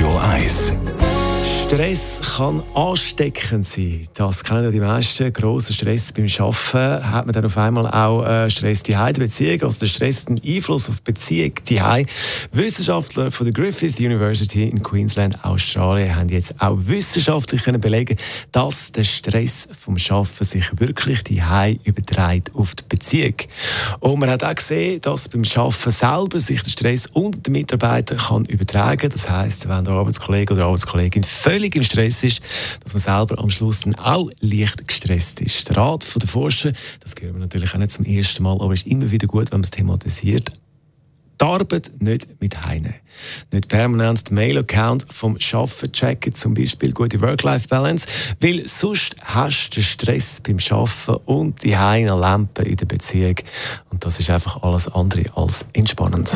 1. Stress kann ansteckend sein. Das kennen ja die meisten. Grosser Stress beim Arbeiten hat man dann auf einmal auch äh, Stress die der Beziehung, also der Stress den Einfluss auf die Beziehung die Wissenschaftler von der Griffith University in Queensland, Australien, haben jetzt auch wissenschaftlich können belegen, dass der Stress vom Schaffen sich wirklich die überträgt auf die Beziehung. Und man hat auch gesehen, dass beim Schaffen selber sich der Stress unter den Mitarbeitern kann übertragen. Das heißt, wenn der Arbeitskollege oder Arbeitskollegin völlig völlig im Stress ist, dass man selber am Schluss dann auch leicht gestresst ist. Der Rat der Forscher, das hören wir natürlich auch nicht zum ersten Mal, aber es ist immer wieder gut, wenn man es thematisiert, die Arbeit nicht mit heine. Nicht permanent den Mail-Account vom Arbeiten checken, zum Beispiel gute Work-Life-Balance, weil sonst hast du den Stress beim Arbeiten und die heine Lampe in der Beziehung. Und das ist einfach alles andere als entspannend.